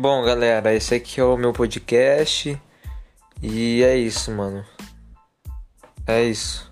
Bom, galera, esse aqui é o meu podcast. E é isso, mano. É isso.